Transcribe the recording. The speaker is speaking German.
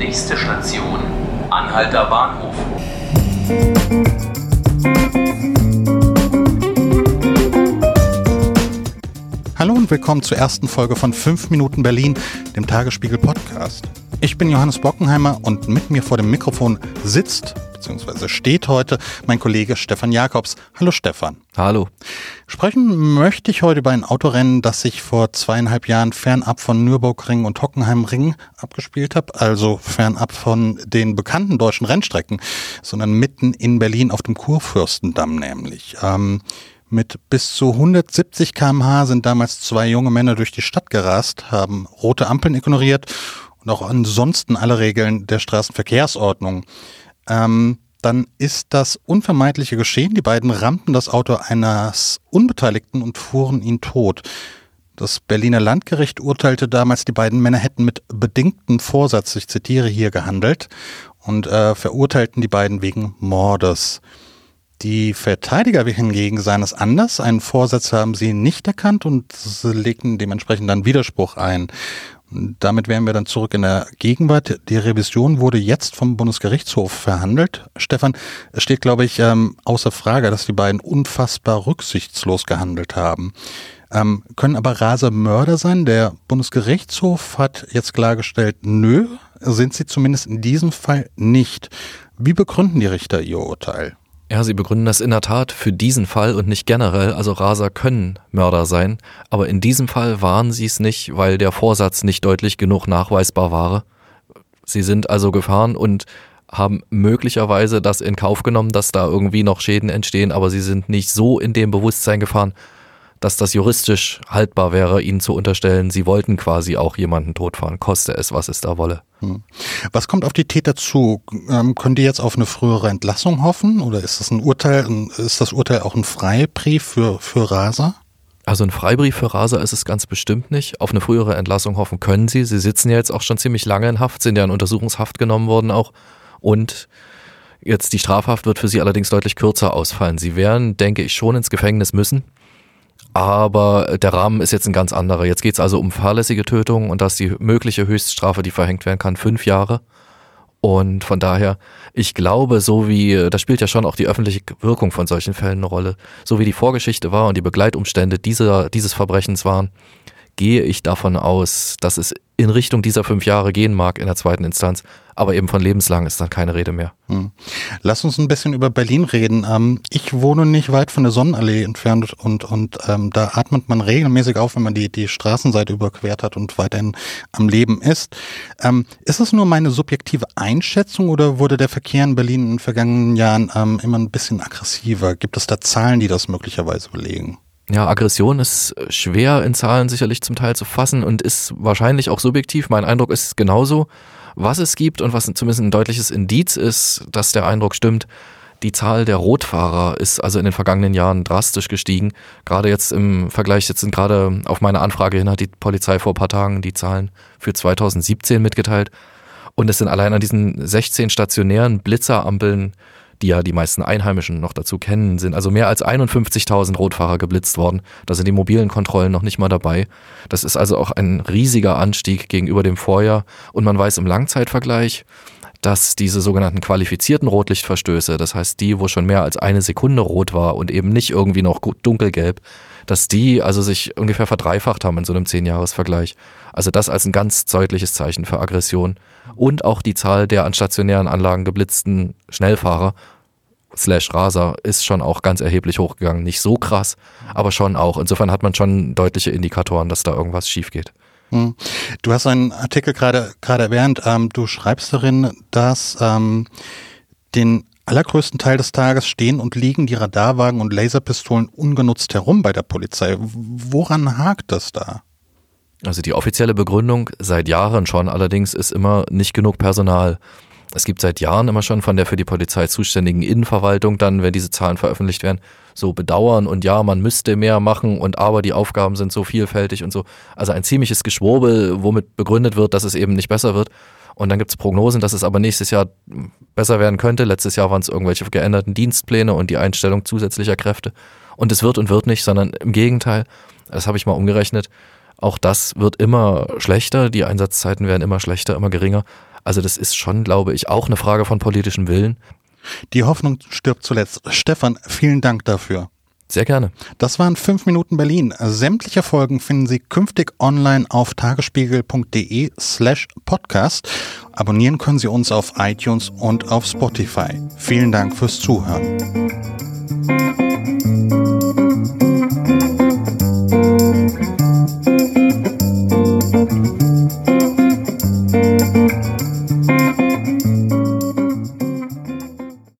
Nächste Station, Anhalter Bahnhof. Hallo und willkommen zur ersten Folge von 5 Minuten Berlin, dem Tagesspiegel Podcast. Ich bin Johannes Bockenheimer und mit mir vor dem Mikrofon sitzt bzw. steht heute mein Kollege Stefan Jakobs. Hallo Stefan. Hallo. Sprechen möchte ich heute über ein Autorennen, das sich vor zweieinhalb Jahren fernab von Nürburgring und Hockenheimring abgespielt hat, also fernab von den bekannten deutschen Rennstrecken, sondern mitten in Berlin auf dem Kurfürstendamm nämlich. Ähm, mit bis zu 170 kmh sind damals zwei junge Männer durch die Stadt gerast, haben rote Ampeln ignoriert und auch ansonsten alle Regeln der Straßenverkehrsordnung. Ähm, dann ist das unvermeidliche geschehen. Die beiden rammten das Auto eines Unbeteiligten und fuhren ihn tot. Das Berliner Landgericht urteilte damals, die beiden Männer hätten mit bedingtem Vorsatz, ich zitiere hier, gehandelt und äh, verurteilten die beiden wegen Mordes. Die Verteidiger hingegen sahen es anders. Einen Vorsatz haben sie nicht erkannt und legten dementsprechend dann Widerspruch ein. Damit wären wir dann zurück in der Gegenwart. Die Revision wurde jetzt vom Bundesgerichtshof verhandelt. Stefan, es steht, glaube ich, ähm, außer Frage, dass die beiden unfassbar rücksichtslos gehandelt haben. Ähm, können aber Raser Mörder sein? Der Bundesgerichtshof hat jetzt klargestellt, nö, sind sie zumindest in diesem Fall nicht. Wie begründen die Richter ihr Urteil? Ja, sie begründen das in der Tat für diesen Fall und nicht generell. Also Raser können Mörder sein, aber in diesem Fall waren sie es nicht, weil der Vorsatz nicht deutlich genug nachweisbar war. Sie sind also gefahren und haben möglicherweise das in Kauf genommen, dass da irgendwie noch Schäden entstehen, aber sie sind nicht so in dem Bewusstsein gefahren, dass das juristisch haltbar wäre, ihnen zu unterstellen, sie wollten quasi auch jemanden totfahren, koste es, was es da wolle. Hm. Was kommt auf die Täter zu? Ähm, können die jetzt auf eine frühere Entlassung hoffen oder ist das ein Urteil, ist das Urteil auch ein Freibrief für, für Raser? Also ein Freibrief für Raser ist es ganz bestimmt nicht. Auf eine frühere Entlassung hoffen können sie. Sie sitzen ja jetzt auch schon ziemlich lange in Haft, sind ja in Untersuchungshaft genommen worden auch. Und jetzt die Strafhaft wird für sie allerdings deutlich kürzer ausfallen. Sie werden, denke ich, schon ins Gefängnis müssen. Aber der Rahmen ist jetzt ein ganz anderer. Jetzt geht es also um fahrlässige Tötung und da ist die mögliche Höchststrafe, die verhängt werden kann, fünf Jahre. Und von daher, ich glaube, so wie, da spielt ja schon auch die öffentliche Wirkung von solchen Fällen eine Rolle, so wie die Vorgeschichte war und die Begleitumstände dieser, dieses Verbrechens waren, gehe ich davon aus, dass es in Richtung dieser fünf Jahre gehen mag in der zweiten Instanz, aber eben von lebenslang ist dann keine Rede mehr. Hm. Lass uns ein bisschen über Berlin reden. Ähm, ich wohne nicht weit von der Sonnenallee entfernt und, und ähm, da atmet man regelmäßig auf, wenn man die, die Straßenseite überquert hat und weiterhin am Leben ist. Ähm, ist das nur meine subjektive Einschätzung oder wurde der Verkehr in Berlin in den vergangenen Jahren ähm, immer ein bisschen aggressiver? Gibt es da Zahlen, die das möglicherweise belegen? Ja, Aggression ist schwer in Zahlen sicherlich zum Teil zu fassen und ist wahrscheinlich auch subjektiv. Mein Eindruck ist genauso. Was es gibt und was zumindest ein deutliches Indiz ist, dass der Eindruck stimmt, die Zahl der Rotfahrer ist also in den vergangenen Jahren drastisch gestiegen. Gerade jetzt im Vergleich, jetzt sind gerade auf meine Anfrage hin, hat die Polizei vor ein paar Tagen die Zahlen für 2017 mitgeteilt. Und es sind allein an diesen 16 stationären Blitzerampeln die ja die meisten Einheimischen noch dazu kennen, sind also mehr als 51.000 Rotfahrer geblitzt worden. Da sind die mobilen Kontrollen noch nicht mal dabei. Das ist also auch ein riesiger Anstieg gegenüber dem Vorjahr. Und man weiß im Langzeitvergleich, dass diese sogenannten qualifizierten Rotlichtverstöße, das heißt die, wo schon mehr als eine Sekunde rot war und eben nicht irgendwie noch dunkelgelb, dass die also sich ungefähr verdreifacht haben in so einem Zehnjahresvergleich. Also das als ein ganz deutliches Zeichen für Aggression. Und auch die Zahl der an stationären Anlagen geblitzten Schnellfahrer slash Raser ist schon auch ganz erheblich hochgegangen. Nicht so krass, aber schon auch. Insofern hat man schon deutliche Indikatoren, dass da irgendwas schief geht. Hm. Du hast einen Artikel gerade gerade erwähnt. Ähm, du schreibst darin, dass ähm, den allergrößten Teil des Tages stehen und liegen die Radarwagen und Laserpistolen ungenutzt herum bei der Polizei. Woran hakt das da? Also die offizielle Begründung seit Jahren schon allerdings ist immer nicht genug Personal. Es gibt seit Jahren immer schon von der für die Polizei zuständigen Innenverwaltung dann, wenn diese Zahlen veröffentlicht werden, so bedauern und ja, man müsste mehr machen und aber die Aufgaben sind so vielfältig und so. Also ein ziemliches Geschwurbel, womit begründet wird, dass es eben nicht besser wird. Und dann gibt es Prognosen, dass es aber nächstes Jahr besser werden könnte. Letztes Jahr waren es irgendwelche geänderten Dienstpläne und die Einstellung zusätzlicher Kräfte. Und es wird und wird nicht, sondern im Gegenteil, das habe ich mal umgerechnet, auch das wird immer schlechter, die Einsatzzeiten werden immer schlechter, immer geringer. Also das ist schon, glaube ich, auch eine Frage von politischem Willen. Die Hoffnung stirbt zuletzt. Stefan, vielen Dank dafür. Sehr gerne. Das waren 5 Minuten Berlin. Sämtliche Folgen finden Sie künftig online auf tagesspiegel.de slash podcast. Abonnieren können Sie uns auf iTunes und auf Spotify. Vielen Dank fürs Zuhören.